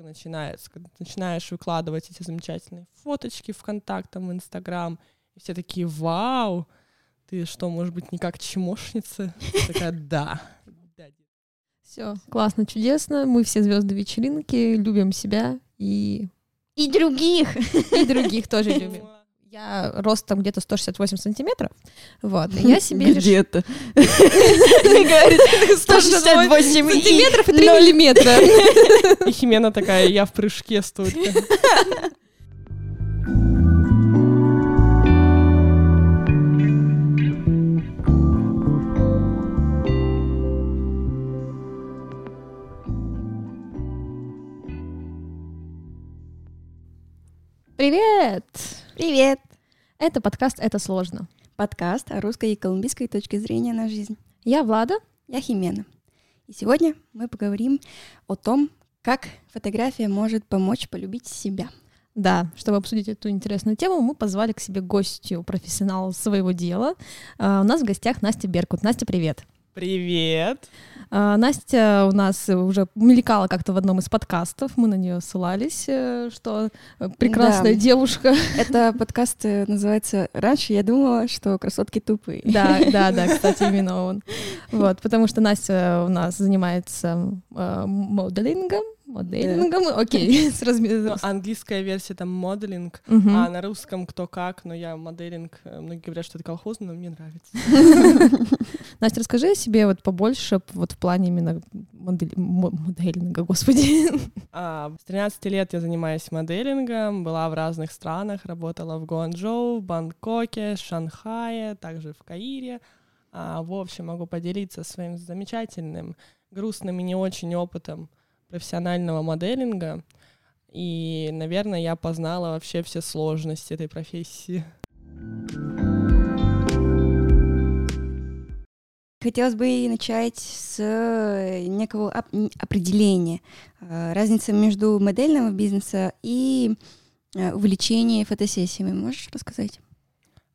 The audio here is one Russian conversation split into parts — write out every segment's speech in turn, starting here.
только начинается, когда ты начинаешь выкладывать эти замечательные фоточки ВКонтактам, в Инстаграм, и все такие, вау, ты что, может быть, не как чмошница? Такая, да. Все, классно, чудесно. Мы все звезды вечеринки, любим себя и... И других. И других тоже любим. Я ростом где-то 168 сантиметров. Вот. И я себе Где-то. 168 сантиметров и 3 миллиметра. И Химена такая, я в прыжке столько. Привет! Привет! Это подкаст «Это сложно». Подкаст о русской и колумбийской точке зрения на жизнь. Я Влада. Я Химена. И сегодня мы поговорим о том, как фотография может помочь полюбить себя. Да, чтобы обсудить эту интересную тему, мы позвали к себе гостью, профессионала своего дела. А, у нас в гостях Настя Беркут. Настя, привет. Привет. А, Настя у нас уже мелькала как-то в одном из подкастов, мы на нее ссылались, э, что прекрасная Да. девушка. Это подкаст э, называется «Раньше я думала, что красотки тупые». Да, да, да, кстати, именно он. Вот, потому что Настя у нас занимается э, моделингом, моделингом, окей, с разме- Ну, английская версия там моделинг, а на русском кто как, но я моделинг. э, Многие говорят, что это колхозно, но мне нравится. Настя, расскажи о себе вот побольше вот в плане именно модели- мо- моделинга, господи. А, С 13 лет я занимаюсь моделингом, была в разных странах, работала в Гуанчжоу, в Бангкоке, Шанхае, также в Каире. А, В общем, могу поделиться своим замечательным, грустным и не очень опытом профессионального моделинга. И, наверное, я познала вообще все сложности этой профессии. Хотелось бы начать с э, некого определения э, разницы между модельного бизнеса и э, увлечением фотосессиями. Можешь рассказать?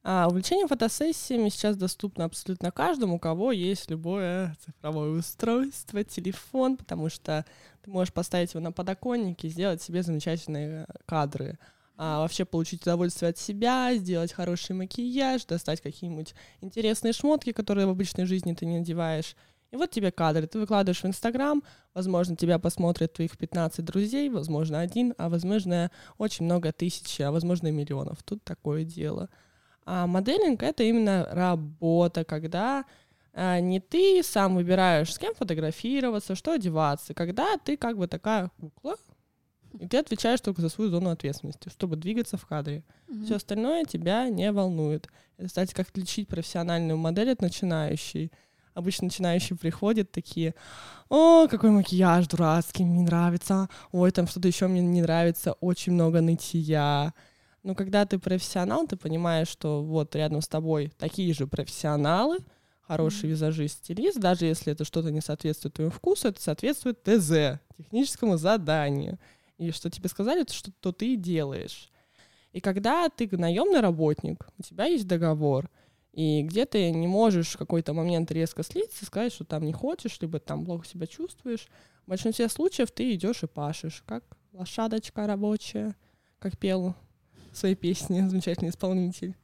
А увлечение фотосессиями сейчас доступно абсолютно каждому, у кого есть любое цифровое устройство, телефон, потому что ты можешь поставить его на подоконник и сделать себе замечательные кадры. А вообще получить удовольствие от себя, сделать хороший макияж, достать какие-нибудь интересные шмотки, которые в обычной жизни ты не надеваешь. И вот тебе кадры. Ты выкладываешь в Инстаграм, возможно, тебя посмотрят твоих 15 друзей, возможно, один, а возможно, очень много тысяч, а возможно, миллионов. Тут такое дело. А моделинг — это именно работа, когда а, не ты сам выбираешь, с кем фотографироваться, что одеваться, когда ты как бы такая кукла, и ты отвечаешь только за свою зону ответственности, чтобы двигаться в кадре. Все остальное тебя не волнует. Это, кстати, как отличить профессиональную модель от начинающей. Обычно начинающие приходят такие, о, какой макияж дурацкий, мне не нравится, ой, там что-то еще мне не нравится, очень много нытья. Но когда ты профессионал, ты понимаешь, что вот рядом с тобой такие же профессионалы, хороший визажист, стилист, даже если это что-то не соответствует твоему вкусу, это соответствует ТЗ, техническому заданию. И что тебе сказали, то что то ты и делаешь. И когда ты наемный работник, у тебя есть договор, и где ты не можешь в какой-то момент резко слиться, сказать, что там не хочешь, либо там плохо себя чувствуешь, в большинстве случаев ты идешь и пашешь, как лошадочка рабочая, как пел своей песне замечательный исполнитель.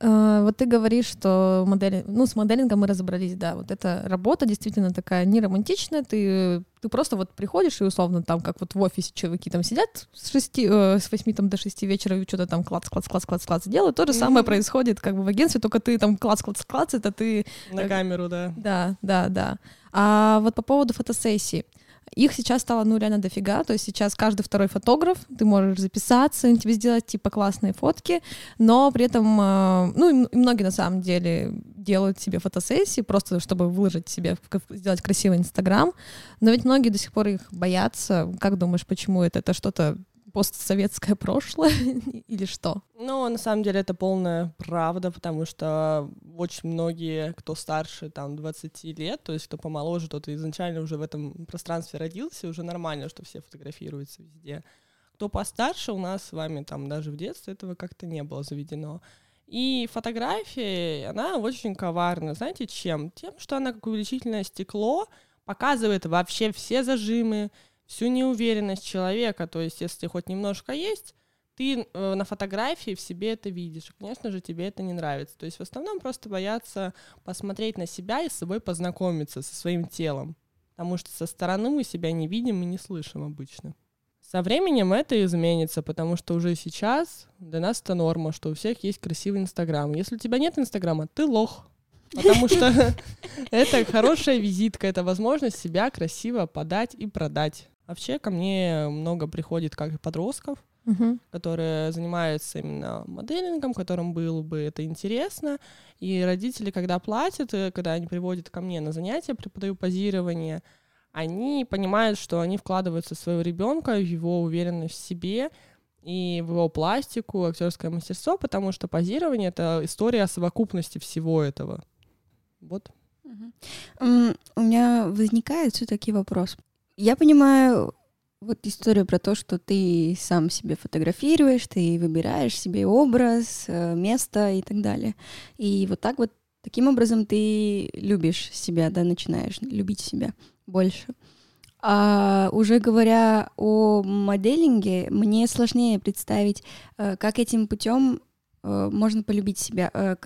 А, Вот ты говоришь, что модели... ну, с моделингом мы разобрались, да, вот эта работа действительно такая не романтичная, ты, ты просто вот приходишь и условно там, как вот в офисе чуваки там сидят с, 6, с 8 там, до 6 вечера и что-то там клац, клац, клац, клац, клац делают, то же самое Мгм. происходит как бы в агентстве, только ты там клац, клац, клац, это ты На Так. камеру, да. Да, да, да. А вот по поводу фотосессий. Их сейчас стало, ну, реально дофига. То есть сейчас каждый второй фотограф, ты можешь записаться, тебе сделать, типа, классные фотки, но при этом, э, ну, и многие на самом деле делают себе фотосессии, просто чтобы выложить себе, сделать красивый Инстаграм. Но ведь многие до сих пор их боятся. Как думаешь, почему это? Это что-то постсоветское прошлое или что? Ну, на самом деле это полная правда, потому что очень многие, кто старше там 20 лет, то есть кто помоложе, тот изначально уже в этом пространстве родился, уже нормально, что все фотографируются везде. Кто постарше, у нас с вами там даже в детстве этого как-то не было заведено. И фотография, она очень коварна. Знаете, чем? Тем, что она как увеличительное стекло показывает вообще все зажимы, всю неуверенность человека. То есть, если хоть немножко есть, ты э, на фотографии в себе это видишь. Конечно же, тебе это не нравится. То есть в основном просто боятся посмотреть на себя и с собой познакомиться, со своим телом. Потому что со стороны мы себя не видим и не слышим обычно. Со временем это изменится, потому что уже сейчас для нас это норма, что у всех есть красивый Инстаграм. Если у тебя нет Инстаграма, ты лох. Потому что это хорошая визитка, это возможность себя красиво подать и продать. Вообще ко мне много приходит как подростков, Мгм. которые занимаются именно моделингом, которым было бы это интересно. И родители, когда платят, э, когда они приводят ко мне на занятия, преподаю позирование, они понимают, что они вкладываются в своего ребенка, в его уверенность в себе и в его пластику, актерское мастерство, потому что позирование — это история о совокупности всего этого. Вот. У меня возникает все-таки вопрос. Я понимаю вот историю про то, что ты сам себе фотографируешь, ты выбираешь себе образ, э, место и так далее. И вот так вот, таким образом ты любишь себя, да, начинаешь любить себя больше. А уже говоря о моделинге, мне сложнее представить, э, как этим путем э, можно полюбить себя,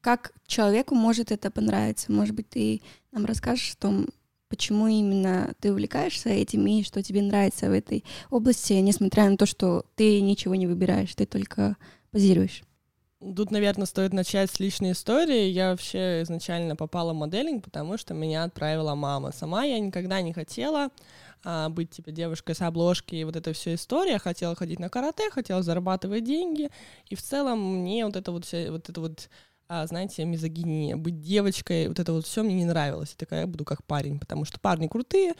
как человеку может это понравиться. Может быть, ты нам расскажешь о том, почему именно ты увлекаешься этим и что тебе нравится в этой области, несмотря на то, что ты ничего не выбираешь, ты только позируешь. Тут, наверное, стоит начать с личной истории. Я вообще изначально попала в моделинг, потому что меня отправила мама. Сама я никогда не хотела а, быть типа девушкой с обложки и вот эта вся история. Хотела ходить на карате, хотела зарабатывать деньги. И в целом мне вот это вот вся, вот это вот а, знаете, мизогиния, быть девочкой, вот это вот все мне не нравилось. Я такая, я буду как парень, потому что парни крутые,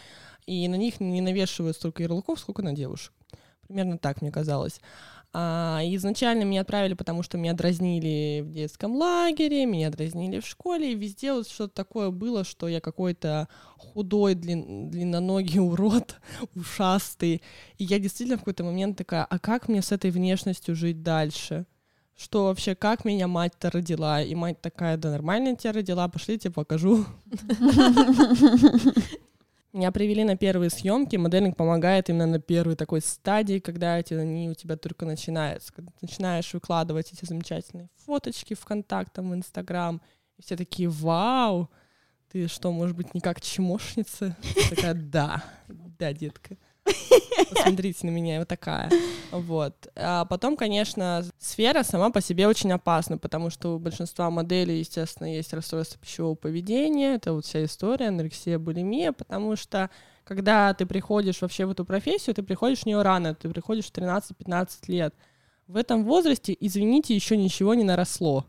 и на них не навешивают столько ярлыков, сколько на девушек. Примерно так мне казалось. А, изначально меня отправили, потому что меня дразнили в детском лагере, меня дразнили в школе, и везде вот что-то такое было, что я какой-то худой, длин, длинноногий урод, ушастый. И я действительно в какой-то момент такая, а как мне с этой внешностью жить дальше? Что вообще, как меня мать-то родила? И мать такая, да нормально тебя родила, пошли, тебе покажу. Меня привели на первые съемки. Моделинг помогает именно на первой такой стадии, когда эти, они у тебя только начинаются. Когда ты начинаешь выкладывать эти замечательные фоточки ВКонтакте, в Инстаграм, и все такие, вау, ты что, может быть, не как чмошница? Такая, да, да, детка. Посмотрите на меня, я вот такая. Вот. А потом, конечно, сфера сама по себе очень опасна, потому что у большинства моделей, естественно, есть расстройство пищевого поведения, это вот вся история, анорексия, булимия, потому что когда ты приходишь вообще в эту профессию, ты приходишь в нее рано, ты приходишь в 13-15 лет. В этом возрасте, извините, еще ничего не наросло.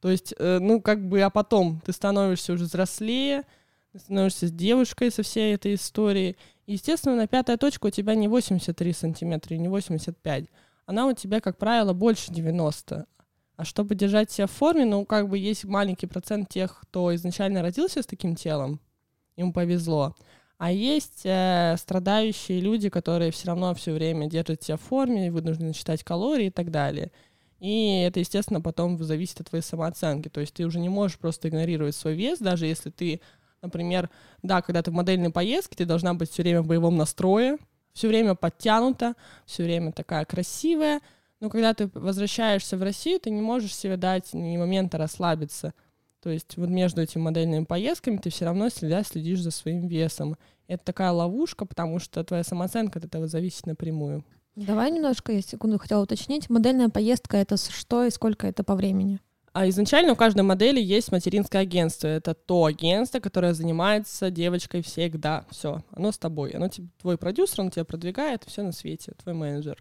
То есть, э, ну, как бы, а потом ты становишься уже взрослее, ты становишься девушкой со всей этой историей. Естественно, на пятая точка у тебя не 83 сантиметра и не 85. Она у тебя, как правило, больше 90. А чтобы держать себя в форме, ну, как бы есть маленький процент тех, кто изначально родился с таким телом, им повезло. А есть э, страдающие люди, которые все равно все время держат себя в форме, вынуждены считать калории и так далее. И это, естественно, потом зависит от твоей самооценки. То есть ты уже не можешь просто игнорировать свой вес, даже если ты Например, да, когда ты в модельной поездке, ты должна быть все время в боевом настрое, все время подтянута, все время такая красивая. Но когда ты возвращаешься в Россию, ты не можешь себе дать ни момента расслабиться. То есть вот между этими модельными поездками ты все равно следя следишь за своим весом. Это такая ловушка, потому что твоя самооценка от этого зависит напрямую. Давай немножко, я секунду хотела уточнить. Модельная поездка — это что и сколько это по времени? А изначально у каждой модели есть материнское агентство. Это то агентство, которое занимается девочкой всегда. Все, оно с тобой. Оно тебе, твой продюсер, он тебя продвигает, все на свете, твой менеджер.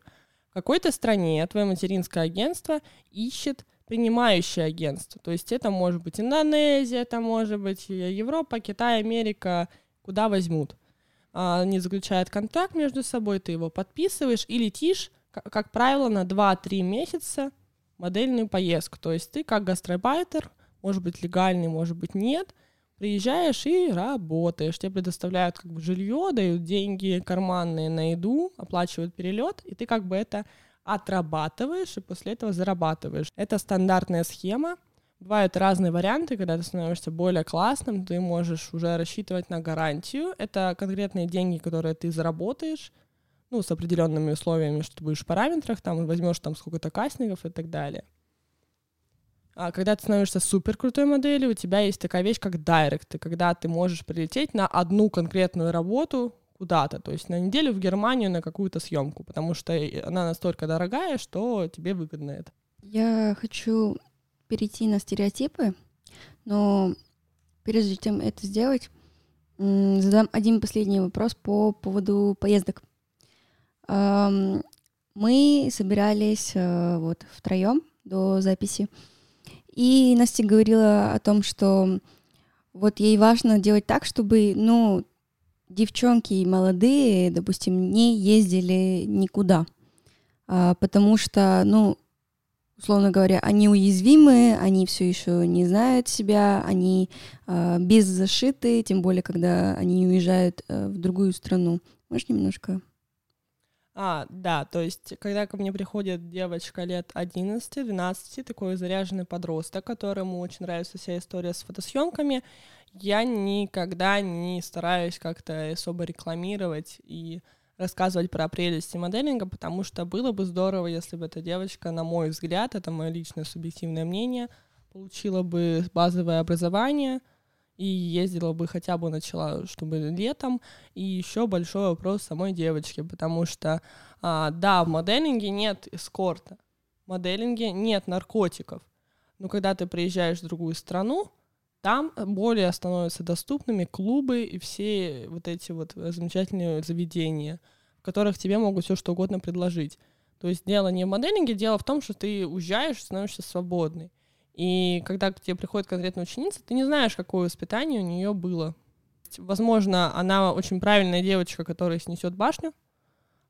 В какой-то стране твое материнское агентство ищет принимающее агентство. То есть это может быть Индонезия, это может быть Европа, Китай, Америка, куда возьмут. А, Они заключают контракт между собой, ты его подписываешь и летишь, как правило, на 2-3 месяца модельную поездку. То есть ты как гастробайтер, может быть легальный, может быть нет, приезжаешь и работаешь. Тебе предоставляют как бы жилье, дают деньги карманные на еду, оплачивают перелет, и ты как бы это отрабатываешь и после этого зарабатываешь. Это стандартная схема. Бывают разные варианты, когда ты становишься более классным, ты можешь уже рассчитывать на гарантию. Это конкретные деньги, которые ты заработаешь, ну, с определенными условиями, что ты будешь в параметрах, там, возьмешь там сколько-то кастингов и так далее. А когда ты становишься супер крутой моделью, у тебя есть такая вещь, как директ, когда ты можешь прилететь на одну конкретную работу куда-то, то есть на неделю в Германию на какую-то съемку, потому что она настолько дорогая, что тебе выгодно это. Я хочу перейти на стереотипы, но прежде чем это сделать, задам один последний вопрос по поводу поездок. Мы собирались э, вот втроем до записи, и Настя говорила о том, что вот ей важно делать так, чтобы, ну, девчонки молодые, допустим, не ездили никуда, а, потому что, ну, условно говоря, они уязвимы, они все еще не знают себя, они э, беззащиты, тем более, когда они уезжают э, в другую страну. Можешь немножко а, да, то есть, когда ко мне приходит девочка лет 11-12, такой заряженный подросток, которому очень нравится вся история с фотосъемками, я никогда не стараюсь как-то особо рекламировать и рассказывать про прелести моделинга, потому что было бы здорово, если бы эта девочка, на мой взгляд, это мое личное субъективное мнение, получила бы базовое образование — и ездила бы хотя бы начала, чтобы летом. И еще большой вопрос самой девочки, потому что, а, да, в моделинге нет эскорта, в моделинге нет наркотиков, но когда ты приезжаешь в другую страну, там более становятся доступными клубы и все вот эти вот замечательные заведения, в которых тебе могут все что угодно предложить. То есть дело не в моделинге, дело в том, что ты уезжаешь, становишься свободный. И когда к тебе приходит конкретная ученица, ты не знаешь, какое воспитание у нее было. Возможно, она очень правильная девочка, которая снесет башню,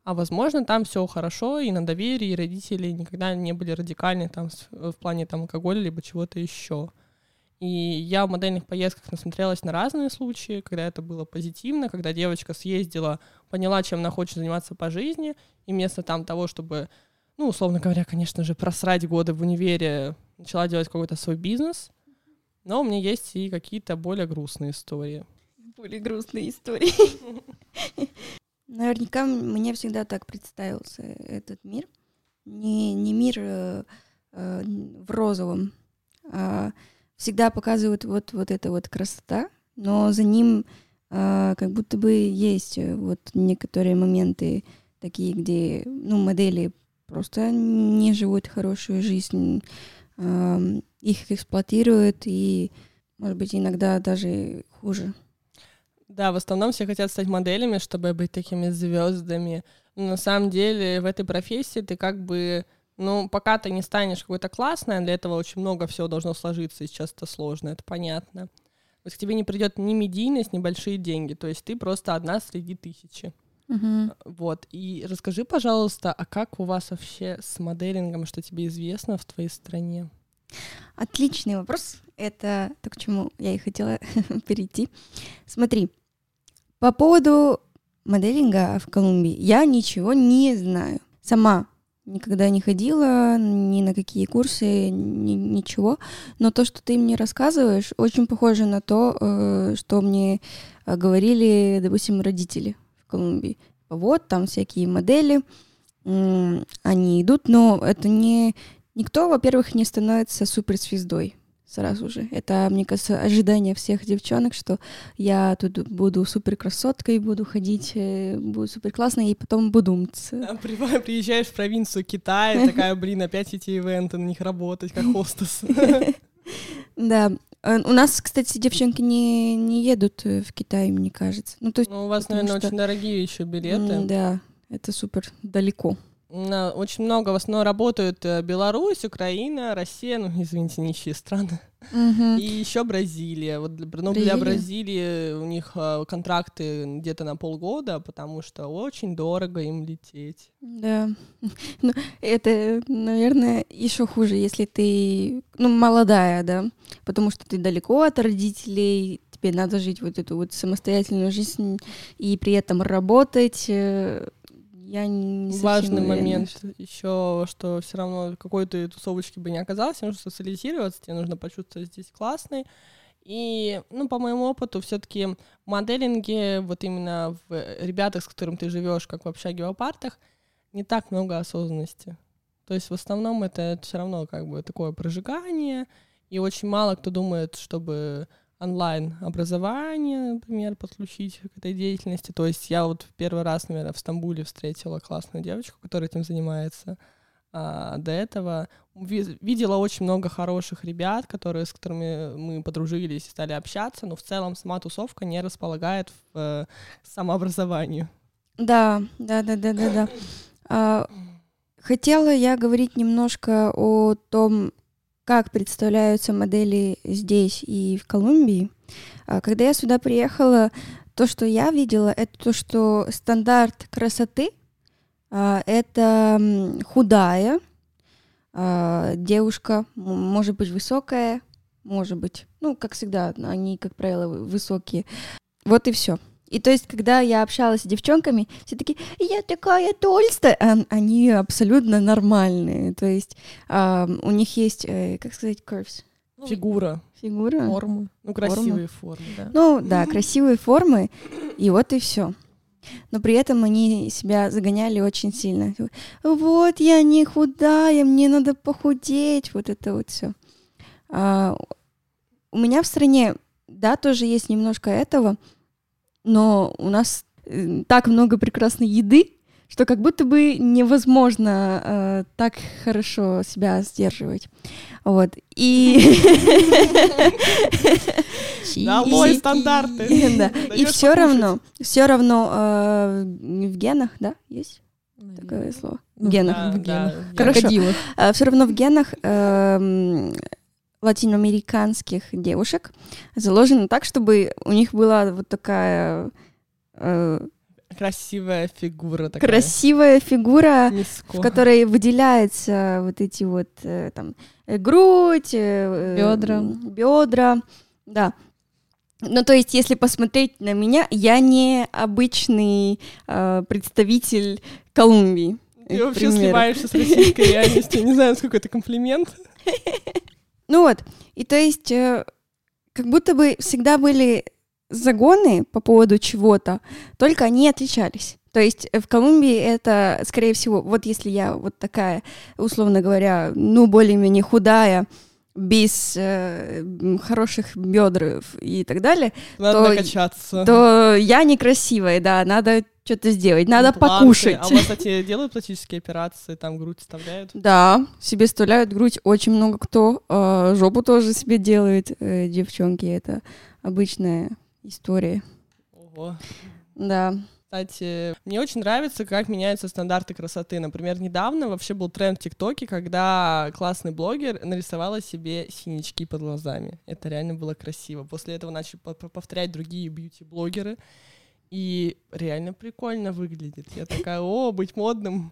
а возможно, там все хорошо, и на доверии, и родители никогда не были радикальны там в плане там алкоголя, либо чего-то еще. И я в модельных поездках насмотрелась на разные случаи, когда это было позитивно, когда девочка съездила, поняла, чем она хочет заниматься по жизни, и вместо там того, чтобы, ну, условно говоря, конечно же, просрать годы в универе, начала делать какой-то свой бизнес, но у меня есть и какие-то более грустные истории. Более грустные истории. Наверняка мне всегда так представился этот мир. Не, не мир э, э, в розовом, а всегда показывают вот, вот эта вот красота, но за ним э, как будто бы есть вот некоторые моменты такие, где ну, модели просто не живут хорошую жизнь, их эксплуатируют и, может быть, иногда даже хуже. Да, в основном все хотят стать моделями, чтобы быть такими звездами. Но на самом деле в этой профессии ты как бы, ну, пока ты не станешь какой-то классной, для этого очень много всего должно сложиться, и сейчас это сложно, это понятно. Есть к тебе не придет ни медийность, ни большие деньги. То есть ты просто одна среди тысячи. Uh-huh. Вот. И расскажи, пожалуйста, а как у вас вообще с моделингом, что тебе известно в твоей стране? Отличный вопрос. Это то, к чему я и хотела перейти. Смотри, по поводу моделинга в Колумбии я ничего не знаю. Сама никогда не ходила ни на какие курсы, ни, ничего. Но то, что ты мне рассказываешь, очень похоже на то, э, что мне э, говорили, допустим, родители Колумбии. Вот, там всякие модели, они идут, но это не... Никто, во-первых, не становится суперзвездой сразу же. Это, мне кажется, ожидание всех девчонок, что я тут буду супер красоткой, буду ходить, э, буду супер классной, и потом буду умыться. Да, приезжаешь в провинцию Китая, такая, блин, опять эти ивенты, на них работать, как хостес. Да, Э, у нас, кстати, девчонки не, не едут э, в Китай, мне кажется. Ну, то есть, ну у вас, наверное, что... очень дорогие еще билеты. Да, это супер далеко. Очень много в основном работают э, Беларусь, Украина, Россия, ну, извините, нищие страны. Угу. И еще Бразилия. Вот для, ну, для Бразилии у них а, контракты где-то на полгода, потому что очень дорого им лететь. Да. Ну, это, наверное, еще хуже, если ты ну, молодая, да, потому что ты далеко от родителей, тебе надо жить вот эту вот самостоятельную жизнь и при этом работать. Э, я не Важный уверена, момент еще, что все равно какой ты тусовочке бы не оказался, тебе нужно социализироваться, тебе нужно почувствовать здесь классный. И, ну, по моему опыту, все-таки в моделинге, вот именно в ребятах, с которым ты живешь, как в общаге в апартах, не так много осознанности. То есть в основном это все равно как бы такое прожигание, и очень мало кто думает, чтобы онлайн-образование, например, подключить к этой деятельности. То есть я вот первый раз, наверное, в Стамбуле встретила классную девочку, которая этим занимается. А, до этого ви- видела очень много хороших ребят, которые, с которыми мы подружились и стали общаться, но в целом сама тусовка не располагает в э, самообразованию. Да, да, да, да, да, да. А, хотела я говорить немножко о том, как представляются модели здесь и в Колумбии. А, когда я сюда приехала, то, что я видела, это то, что стандарт красоты а, это худая а, девушка, может быть высокая, может быть, ну, как всегда, они, как правило, вы- высокие. Вот и все. И то есть, когда я общалась с девчонками, все такие, я такая толстая, а они абсолютно нормальные. То есть а, у них есть, э, как сказать, curves, Ну, Фигура, фигура. Форму. ну, красивые формы. Да. Ну да, красивые формы, и вот и все. Но при этом они себя загоняли очень сильно. Вот я не худая, мне надо похудеть, вот это вот все. у меня в стране, да, тоже есть немножко этого, но у нас э, так много прекрасной еды, что как будто бы невозможно э, так хорошо себя сдерживать. Вот. И... Долой И- стандарты. Да. И все равно, все равно э, в генах, да, есть такое слово? В Ну, генах. В генах. да, я- Хорошо. Крокодилов. все равно в генах эм, латиноамериканских девушек заложено так, чтобы у них была вот такая э, Красивая фигура такая. красивая фигура, Миско. в которой выделяются вот эти вот э, там э, грудь, э, Бёдра. бедра, да. Ну, то есть, если посмотреть на меня, я не обычный э, представитель Колумбии. Ты вообще примеру. сливаешься с российской реальностью. Не знаю, сколько это комплимент. Ну вот, и то есть, э, как будто бы всегда были загоны по поводу чего-то, только они отличались. То есть э, в Колумбии это, скорее всего, вот если я вот такая, условно говоря, ну, более-менее худая, без э, хороших бедр и так далее, Надо То- накачаться. то я некрасивая, да, надо что-то сделать, надо Импланты. покушать. А у вас, кстати, делают пластические операции, там грудь вставляют? Да, себе вставляют грудь очень много кто. э, жопу тоже себе делает э, девчонки. Это обычная история. Ого. Да. Кстати, мне очень нравится, как меняются стандарты красоты. Например, недавно вообще был тренд в ТикТоке, когда классный блогер нарисовала себе синячки под глазами. Это реально было красиво. После этого начали по- по- повторять другие бьюти-блогеры. И реально прикольно выглядит. Я такая, о, быть модным.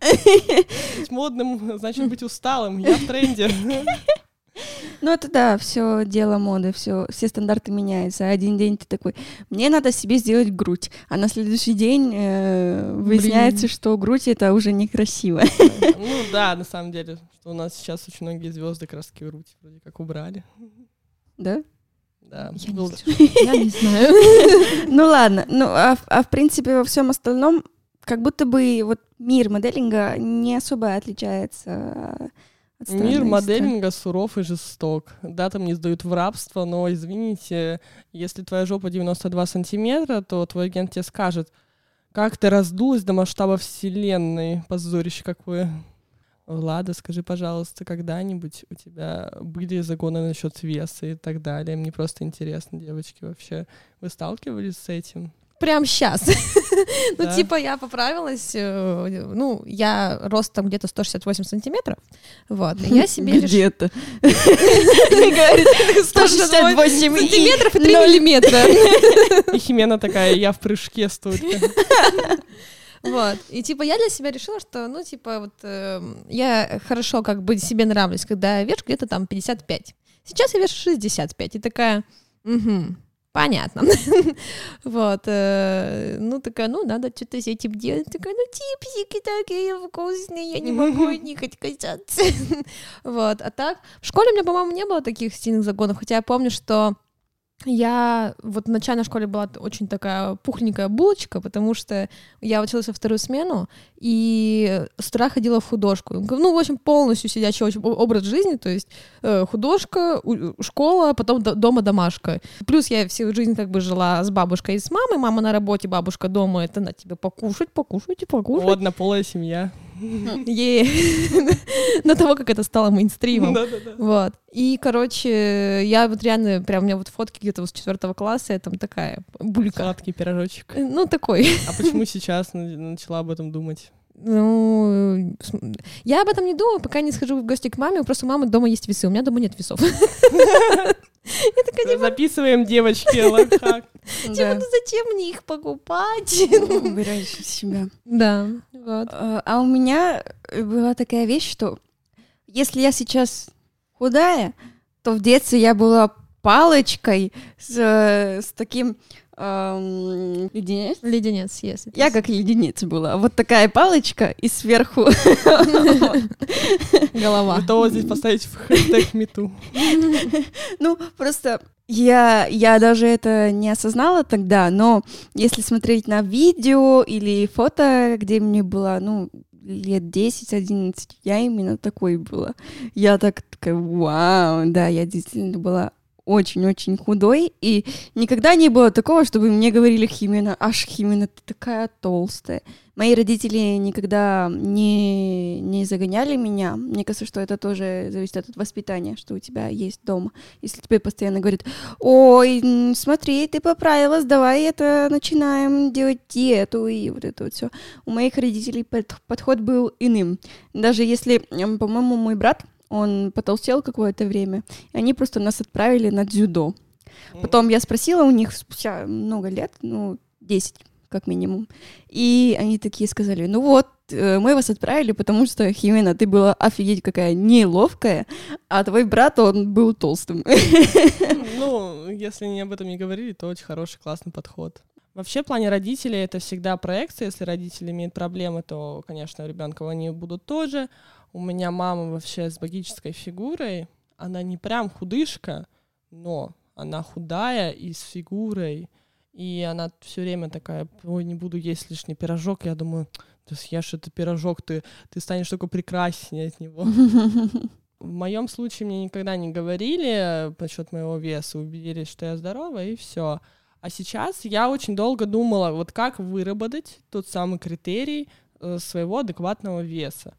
Быть модным, значит быть усталым. Я в тренде. Ну это да, все дело моды, все, все стандарты меняются. Один день ты такой, мне надо себе сделать грудь, а на следующий день э, выясняется, что грудь это уже некрасиво. Ну да, на самом деле, что у нас сейчас очень многие звезды краски грудь вроде как убрали. Да? Да, Я не был- Я не знаю. Ну ладно, ну а, в- а в принципе во всем остальном, как будто бы вот мир моделинга не особо отличается от Мир моделинга суров и жесток. Да, там не сдают в рабство, но, извините, если твоя жопа 92 сантиметра, то твой агент тебе скажет, как ты раздулась до масштаба вселенной. Позорище какое. Влада, скажи, пожалуйста, когда-нибудь у тебя были загоны насчет веса и так далее? Мне просто интересно, девочки, вообще. Вы сталкивались с этим? Прям сейчас. Ну, типа, я поправилась. э, Ну, я ростом где-то 168 сантиметров. Вот. и Я себе. Где-то. Говорит, 168 и сантиметров и 3 ноль. миллиметра. И Химена такая, я в прыжке столько. Вот. И типа я для себя решила, что, ну, типа, вот эм, я хорошо как бы себе нравлюсь, когда я вешу где-то там 55. Сейчас я вешу 65. И такая, «Мгм, Понятно. вот. Э, ну, такая, ну, надо что-то с этим делать. Такая, ну, чипсики такие вкусные, я не могу от них отказаться. вот. А так, в школе у меня, по-моему, не было таких сильных загонов, хотя я помню, что я вот в начальной школе была очень такая пухленькая булочка, потому что я училась во вторую смену, и с утра ходила в художку. Ну, в общем, полностью сидячий образ жизни, то есть э, художка, школа, потом дома домашка. Плюс я всю жизнь как бы жила с бабушкой и с мамой. Мама на работе, бабушка дома, это на тебе покушать, покушать и покушать. Вот, однополая семья. До того, как это стало мейнстримом. Вот. И, короче, я вот реально, прям у меня вот фотки где-то с четвертого класса, я там такая булька. Сладкий пирожочек. Э, ну, такой. А почему сейчас начала об этом думать? Ну, я об этом не думаю, пока не схожу в гости к маме. Просто у мамы дома есть весы, у меня дома нет весов. Я такая, типа... Записываем, девочки, лайфхак. Типа, ну зачем мне их покупать? Убираешь из себя. Да, вот. А, а у меня была такая вещь, что если я сейчас худая, то в детстве я была палочкой с, с таким эм, леденец. Леденец, yes. Я как леденец была. Вот такая палочка и сверху голова. Готова здесь поставить в хэштег мету. Ну, просто я, я даже это не осознала тогда, но если смотреть на видео или фото, где мне было, ну, лет 10-11, я именно такой была. Я так такая, вау, да, я действительно была очень-очень худой, и никогда не было такого, чтобы мне говорили Химена, аж Химена, ты такая толстая. Мои родители никогда не, не загоняли меня. Мне кажется, что это тоже зависит от воспитания, что у тебя есть дома. Если тебе постоянно говорят, ой, смотри, ты поправилась, давай это начинаем делать диету и вот это вот все. У моих родителей подход был иным. Даже если, по-моему, мой брат, он потолстел какое-то время, и они просто нас отправили на дзюдо. Потом я спросила у них спустя много лет, ну, 10 как минимум. И они такие сказали, ну вот, э, мы вас отправили, потому что, Химена, ты была офигеть какая неловкая, а твой брат, он был толстым. Ну, если не об этом не говорили, то очень хороший, классный подход. Вообще, в плане родителей это всегда проекция. Если родители имеют проблемы, то, конечно, у ребенка они будут тоже. У меня мама вообще с богической фигурой. Она не прям худышка, но она худая и с фигурой. И она все время такая, ой, не буду есть лишний пирожок. Я думаю, ты съешь этот пирожок, ты, ты станешь только прекраснее от него. В моем случае мне никогда не говорили насчет моего веса, убедились, что я здорова, и все. А сейчас я очень долго думала, вот как выработать тот самый критерий э, своего адекватного веса.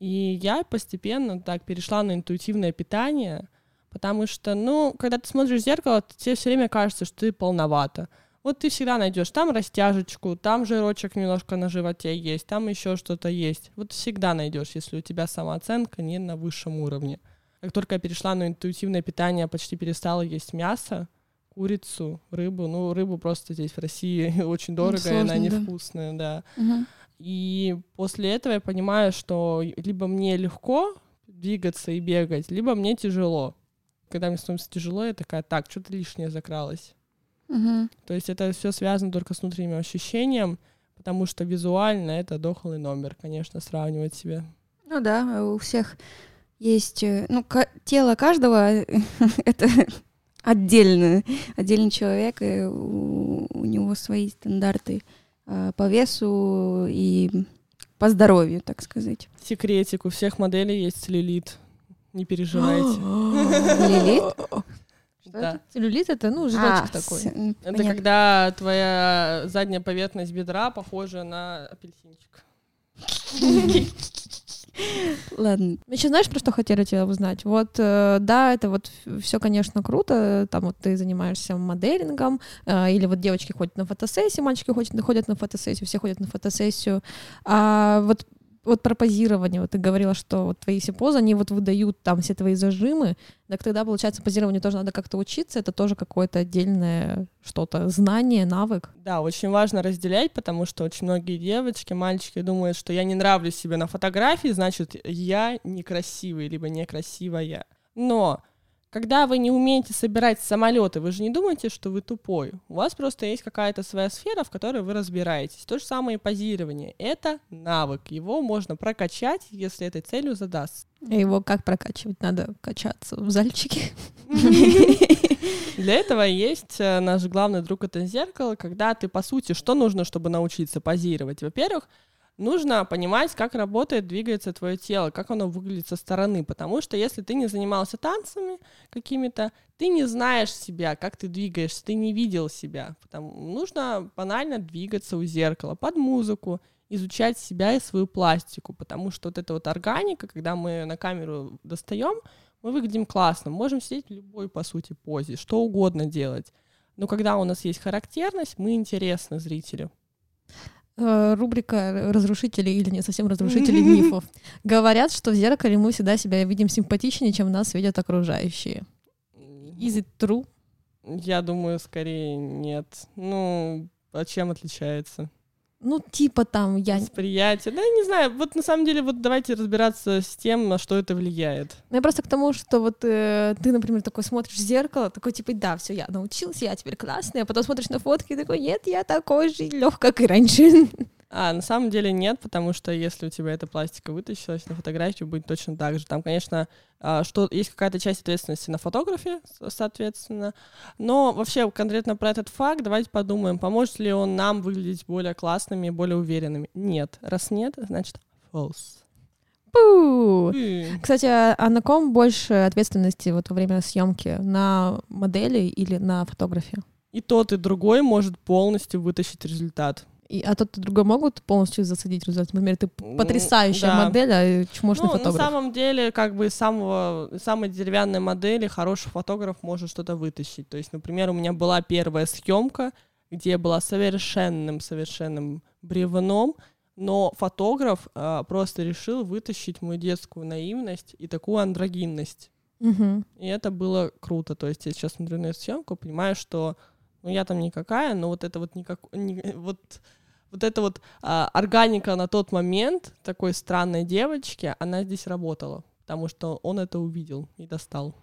И я постепенно так перешла на интуитивное питание, потому что, ну, когда ты смотришь в зеркало, тебе все время кажется, что ты полновато. Вот ты всегда найдешь там растяжечку, там жирочек немножко на животе есть, там еще что-то есть. Вот всегда найдешь, если у тебя самооценка не на высшем уровне. Как только я перешла на интуитивное питание, почти перестала есть мясо, курицу, рыбу. Ну, рыбу просто здесь в России очень дорого, сложно, и она невкусная, да. да. Угу. И после этого я понимаю, что либо мне легко двигаться и бегать, либо мне тяжело. Когда мне становится тяжело, я такая, так, что-то лишнее закралось. Угу. То есть это все связано только с внутренним ощущением, потому что визуально это дохлый номер, конечно, сравнивать себя. Ну да, у всех есть, э, ну, тело каждого это отдельный, отдельный человек, и у, у него свои стандарты по весу и по здоровью, так сказать. Секретик, у всех моделей есть целлюлит. Не переживайте. Целлюлит? Да. Целлюлит это, ну, жирочек а, такой. Это когда твоя задняя поверхность бедра похожа на апельсинчик. Ладно. Еще знаешь, про что хотели тебя узнать? Вот, э, да, это вот все, конечно, круто. Там вот ты занимаешься моделингом, э, или вот девочки ходят на фотосессию, мальчики ходят, ходят на фотосессию, все ходят на фотосессию. А вот вот про позирование, вот ты говорила, что вот твои все позы, они вот выдают там все твои зажимы, так тогда, получается, позирование тоже надо как-то учиться, это тоже какое-то отдельное что-то, знание, навык. Да, очень важно разделять, потому что очень многие девочки, мальчики думают, что я не нравлюсь себе на фотографии, значит, я некрасивый, либо некрасивая. Но Когда вы не умеете собирать самолеты, вы же не думаете, что вы тупой. У вас просто есть какая-то своя сфера, в которой вы разбираетесь. То же самое и позирование. Это навык. Его можно прокачать, если этой целью задастся. А его как прокачивать? Надо качаться в зальчике. Для этого есть э, наш главный друг — это зеркало, когда ты, по сути, что нужно, чтобы научиться позировать? Во-первых, нужно понимать, как работает, двигается твое тело, как оно выглядит со стороны, потому что если ты не занимался танцами какими-то, ты не знаешь себя, как ты двигаешься, ты не видел себя. Потому нужно банально двигаться у зеркала под музыку, изучать себя и свою пластику, потому что вот эта вот органика, когда мы на камеру достаем, мы выглядим классно, можем сидеть в любой, по сути, позе, что угодно делать. Но когда у нас есть характерность, мы интересны зрителю. Э, рубрика «Разрушители» или не совсем «Разрушители мифов». Говорят, что в зеркале мы всегда себя видим симпатичнее, чем нас видят окружающие. Is it true? Я думаю, скорее нет. Ну, а чем отличается? Ну, типа там я... Восприятие. Да, я не знаю. Вот на самом деле, вот давайте разбираться с тем, на что это влияет. Ну, я просто к тому, что вот э, ты, например, такой смотришь в зеркало, такой типа, да, все, я научился, я теперь классный, а потом смотришь на фотки и такой, нет, я такой же лег, как и раньше. А, на самом деле нет, потому что если у тебя эта пластика вытащилась на фотографию, будет точно так же. Там, конечно, а, что есть какая-то часть ответственности на фотографе, соответственно. Но вообще конкретно про этот факт давайте подумаем, поможет ли он нам выглядеть более классными, более уверенными. Нет. Раз нет, значит false. Пу! Кстати, а, а на ком больше ответственности вот во время съемки? На модели или на фотографе? И тот, и другой может полностью вытащить результат. И, а тот и другой могут полностью засадить результат. Например, ты потрясающая да. модель, а чмошный ну, фотограф. На самом деле, как бы из самого, самой деревянной модели хороший фотограф может что-то вытащить. То есть, например, у меня была первая съемка, где я была совершенным, совершенным бревном, но фотограф а, просто решил вытащить мою детскую наивность и такую андрогинность. Угу. И это было круто. То есть я сейчас смотрю на эту съемку, понимаю, что ну, я там никакая, но вот это вот никак... Не, вот вот эта вот а, органика на тот момент такой странной девочки, она здесь работала, потому что он это увидел и достал.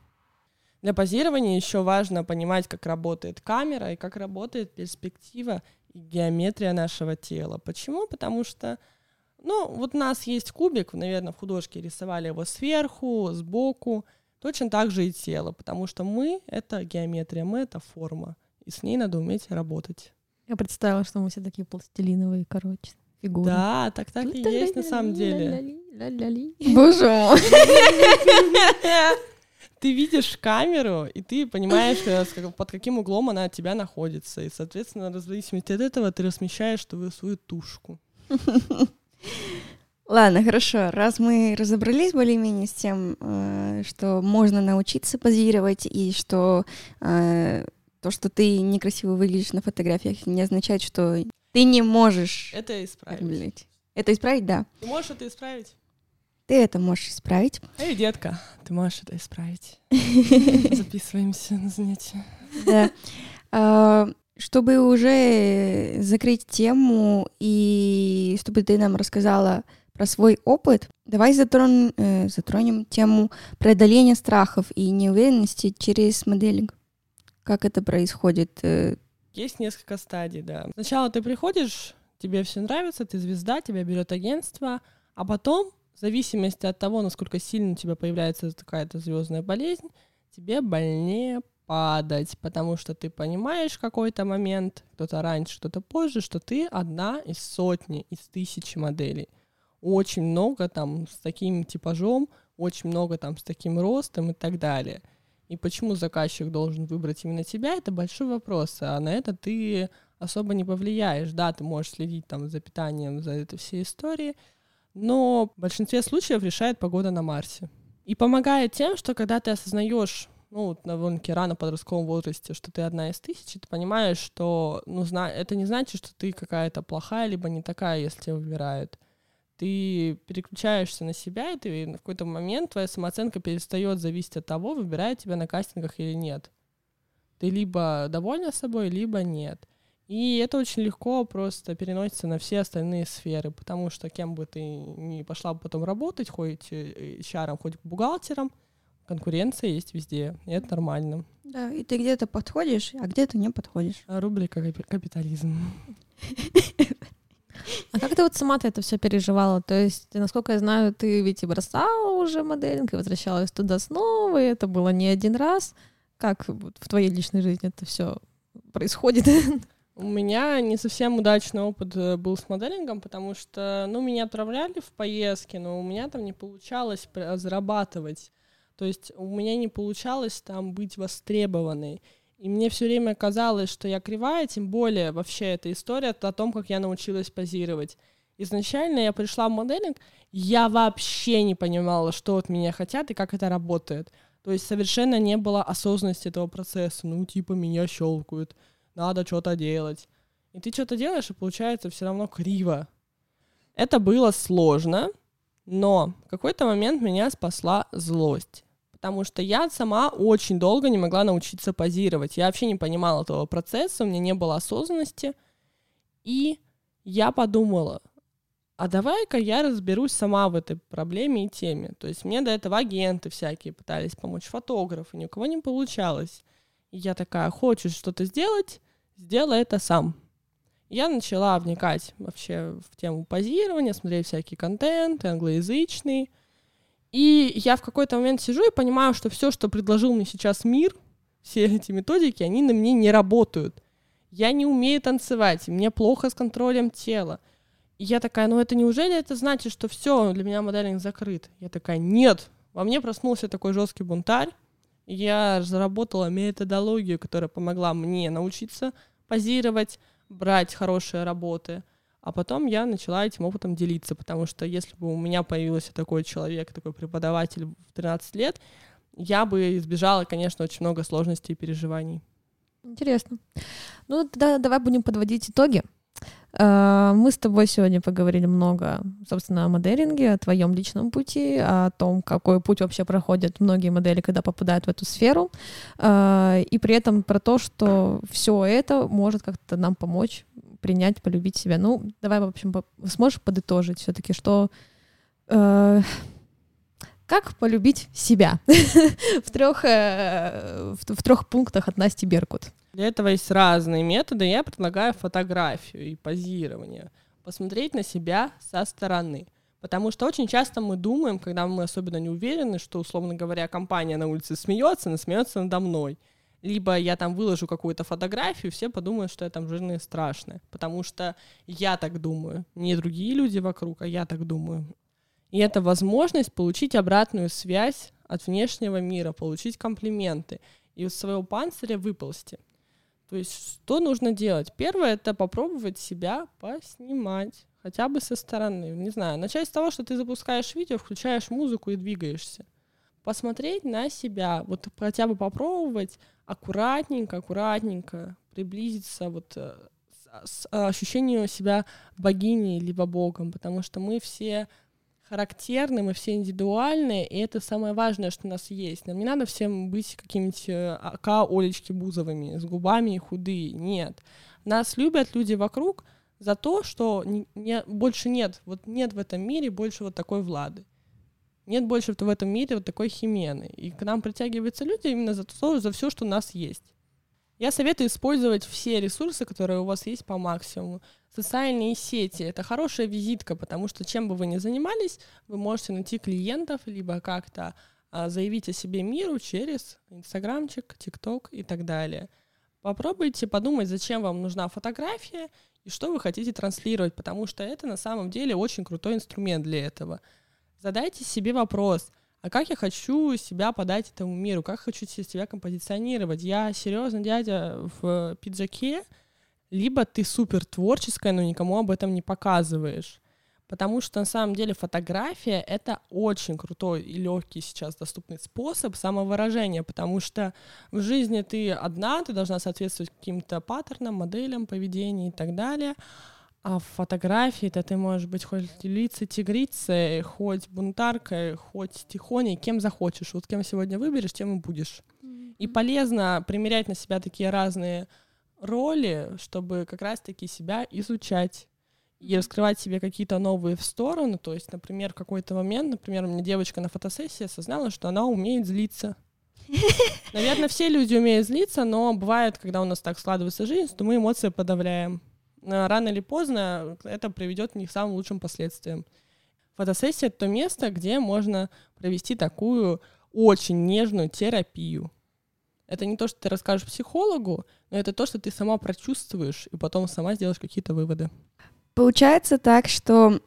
Для позирования еще важно понимать, как работает камера и как работает перспектива и геометрия нашего тела. Почему? Потому что, ну, вот у нас есть кубик, наверное, в художке рисовали его сверху, сбоку, точно так же и тело, потому что мы — это геометрия, мы — это форма, и с ней надо уметь работать. Я представила, что мы все такие пластилиновые, короче, фигуры. Да, так так и есть на самом деле. Боже мой. Ты видишь камеру, и ты понимаешь, под каким углом она от тебя находится. И, соответственно, в зависимости от этого ты размещаешь свою, свою тушку. Ладно, хорошо. Раз мы разобрались более-менее с тем, что можно научиться позировать и что то, что ты некрасиво выглядишь на фотографиях, не означает, что ты не можешь это исправить. Это исправить, да. Ты можешь это исправить? Ты это можешь исправить. Эй, детка, ты можешь это исправить. Записываемся на занятия. Да. А, чтобы уже закрыть тему и чтобы ты нам рассказала про свой опыт, давай затрон, э, затронем тему преодоления страхов и неуверенности через моделинг. Как это происходит? Э, Есть несколько стадий, да. Сначала ты приходишь, тебе все нравится, ты звезда, тебя берет агентство, а потом, в зависимости от того, насколько сильно у тебя появляется какая-то звездная болезнь, тебе больнее падать, потому что ты понимаешь какой-то момент, кто-то раньше, кто-то позже, что ты одна из сотни, из тысячи моделей. Очень много там с таким типажом, очень много там с таким ростом и так далее — и почему заказчик должен выбрать именно тебя, это большой вопрос. А на это ты особо не повлияешь. Да, ты можешь следить там за питанием, за этой всей историей, но в большинстве случаев решает погода на Марсе. И помогает тем, что когда ты осознаешь, ну, вот довольно-таки рано в подростковом возрасте, что ты одна из тысячи, ты понимаешь, что ну, зна- это не значит, что ты какая-то плохая, либо не такая, если тебя выбирают ты переключаешься на себя, и ты в какой-то момент твоя самооценка перестает зависеть от того, выбирают тебя на кастингах или нет. Ты либо довольна собой, либо нет. И это очень легко просто переносится на все остальные сферы, потому что кем бы ты ни пошла потом работать, хоть HR, хоть бухгалтером, Конкуренция есть везде, и это нормально. Да, и ты где-то подходишь, а где-то не подходишь. Рубрика капи- капитализм. А как ты вот сама-то это все переживала? То есть, насколько я знаю, ты ведь и бросала уже моделинг, и возвращалась туда снова, и это было не один раз. Как в твоей личной жизни это все происходит? У меня не совсем удачный опыт э, был с моделингом, потому что, ну, меня отправляли в поездки, но у меня там не получалось зарабатывать. То есть у меня не получалось там быть востребованной. И мне все время казалось, что я кривая, тем более вообще эта история о том, как я научилась позировать. Изначально я пришла в моделинг, я вообще не понимала, что от меня хотят и как это работает. То есть совершенно не было осознанности этого процесса. Ну, типа, меня щелкают, надо что-то делать. И ты что-то делаешь, и получается все равно криво. Это было сложно, но в какой-то момент меня спасла злость. Потому что я сама очень долго не могла научиться позировать. Я вообще не понимала этого процесса, у меня не было осознанности. И я подумала, а давай-ка я разберусь сама в этой проблеме и теме. То есть мне до этого агенты всякие пытались помочь, фотографы, ни у кого не получалось. И я такая, хочешь что-то сделать, сделай это сам. Я начала вникать вообще в тему позирования, смотреть всякий контент, англоязычный. И я в какой-то момент сижу и понимаю, что все, что предложил мне сейчас мир, все эти методики, они на мне не работают. Я не умею танцевать, мне плохо с контролем тела. И я такая, ну это неужели это значит, что все, для меня моделинг закрыт? Я такая, нет. Во мне проснулся такой жесткий бунтарь. Я разработала методологию, которая помогла мне научиться позировать, брать хорошие работы. А потом я начала этим опытом делиться, потому что если бы у меня появился такой человек, такой преподаватель в 13 лет, я бы избежала, конечно, очень много сложностей и переживаний. Интересно. Ну, тогда давай будем подводить итоги. Э, Мы с тобой сегодня поговорили много, собственно, о моделинге, о твоем личном пути, о том, какой путь вообще проходят многие модели, когда попадают в эту сферу, Э, и при этом про то, что все это может как-то нам помочь принять, полюбить себя. Ну, давай, в общем, сможешь подытожить все-таки, что э, как полюбить себя в трех в, в трех пунктах от Насти Беркут. Для этого есть разные методы. Я предлагаю фотографию и позирование. Посмотреть на себя со стороны. Потому что очень часто мы думаем, когда мы особенно не уверены, что, условно говоря, компания на улице смеется, она смеется надо мной. Либо я там выложу какую-то фотографию, все подумают, что я там жирная и страшная. Потому что я так думаю. Не другие люди вокруг, а я так думаю. И это возможность получить обратную связь от внешнего мира, получить комплименты и из своего панциря выползти. То есть что нужно делать? Первое — это попробовать себя поснимать, хотя бы со стороны. Не знаю, начать с того, что ты запускаешь видео, включаешь музыку и двигаешься. Посмотреть на себя, вот хотя бы попробовать аккуратненько, аккуратненько приблизиться вот э, с, с ощущению себя богиней либо богом, потому что мы все характерны, мы все индивидуальные, и это самое важное, что у нас есть. Нам не надо всем быть какими-нибудь э, АК Олечки Бузовыми, с губами и худые. Нет. Нас любят люди вокруг за то, что не, не- больше нет, вот нет в этом мире больше вот такой Влады. Нет больше в этом мире вот такой Химены. И к нам притягиваются люди именно за то, за все, что у нас есть. Я советую использовать все ресурсы, которые у вас есть по максимуму. Социальные сети — это хорошая визитка, потому что чем бы вы ни занимались, вы можете найти клиентов, либо как-то а, заявить о себе миру через Инстаграмчик, ТикТок и так далее. Попробуйте подумать, зачем вам нужна фотография и что вы хотите транслировать, потому что это на самом деле очень крутой инструмент для этого. Задайте себе вопрос, а как я хочу себя подать этому миру, как хочу се- себя композиционировать. Я серьезный дядя в пиджаке, либо ты супер творческая, но никому об этом не показываешь. Потому что на самом деле фотография — это очень крутой и легкий сейчас доступный способ самовыражения, потому что в жизни ты одна, ты должна соответствовать каким-то паттернам, моделям поведения и так далее. А в фотографии то ты можешь быть хоть львицей, тигрицей, хоть бунтаркой, хоть тихоней, кем захочешь. Вот кем сегодня выберешь, тем и будешь. И полезно примерять на себя такие разные роли, чтобы как раз-таки себя изучать и раскрывать себе какие-то новые в сторону. То есть, например, в какой-то момент, например, у меня девочка на фотосессии осознала, что она умеет злиться. Наверное, все люди умеют злиться, но бывает, когда у нас так складывается жизнь, то мы эмоции подавляем. Рано или поздно это приведет не к самым лучшим последствиям. Фотосессия — это то место, где можно провести такую очень нежную терапию. Это не то, что ты расскажешь психологу, но это то, что ты сама прочувствуешь и потом сама сделаешь какие-то выводы. Получается так, что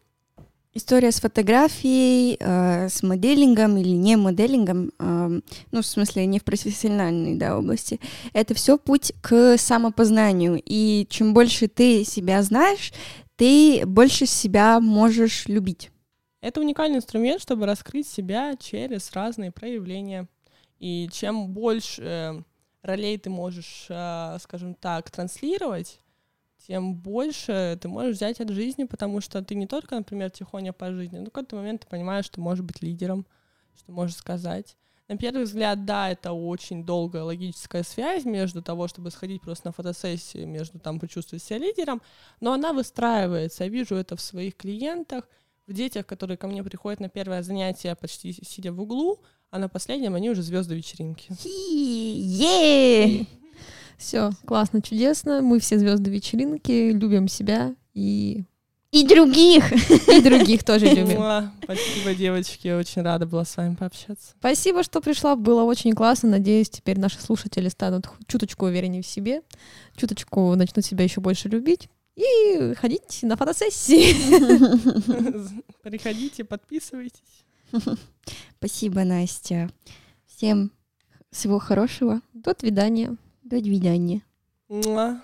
история с фотографией, э, с моделингом или не моделингом, э, ну, в смысле, не в профессиональной да, области, это все путь к самопознанию. И чем больше ты себя знаешь, ты больше себя можешь любить. Это уникальный инструмент, чтобы раскрыть себя через разные проявления. И чем больше э, ролей ты можешь, э, скажем так, транслировать, тем больше ты можешь взять от жизни, потому что ты не только, например, тихоня по жизни, но в какой-то момент ты понимаешь, что можешь быть лидером, что можешь сказать. На первый взгляд, да, это очень долгая логическая связь между того, чтобы сходить просто на фотосессию, между там почувствовать себя лидером, но она выстраивается. Я вижу это в своих клиентах, в детях, которые ко мне приходят на первое занятие почти сидя в углу, а на последнем они уже звезды вечеринки. Е! Все, классно, чудесно. Мы все звезды вечеринки, любим себя и И других! и других тоже любим. Спасибо, девочки, я очень рада была с вами пообщаться. Спасибо, что пришла, было очень классно. Надеюсь, теперь наши слушатели станут чуточку увереннее в себе, чуточку начнут себя еще больше любить и ходить на фотосессии. Приходите, подписывайтесь. Спасибо, Настя. Всем всего хорошего. До свидания. До свидания. Муа.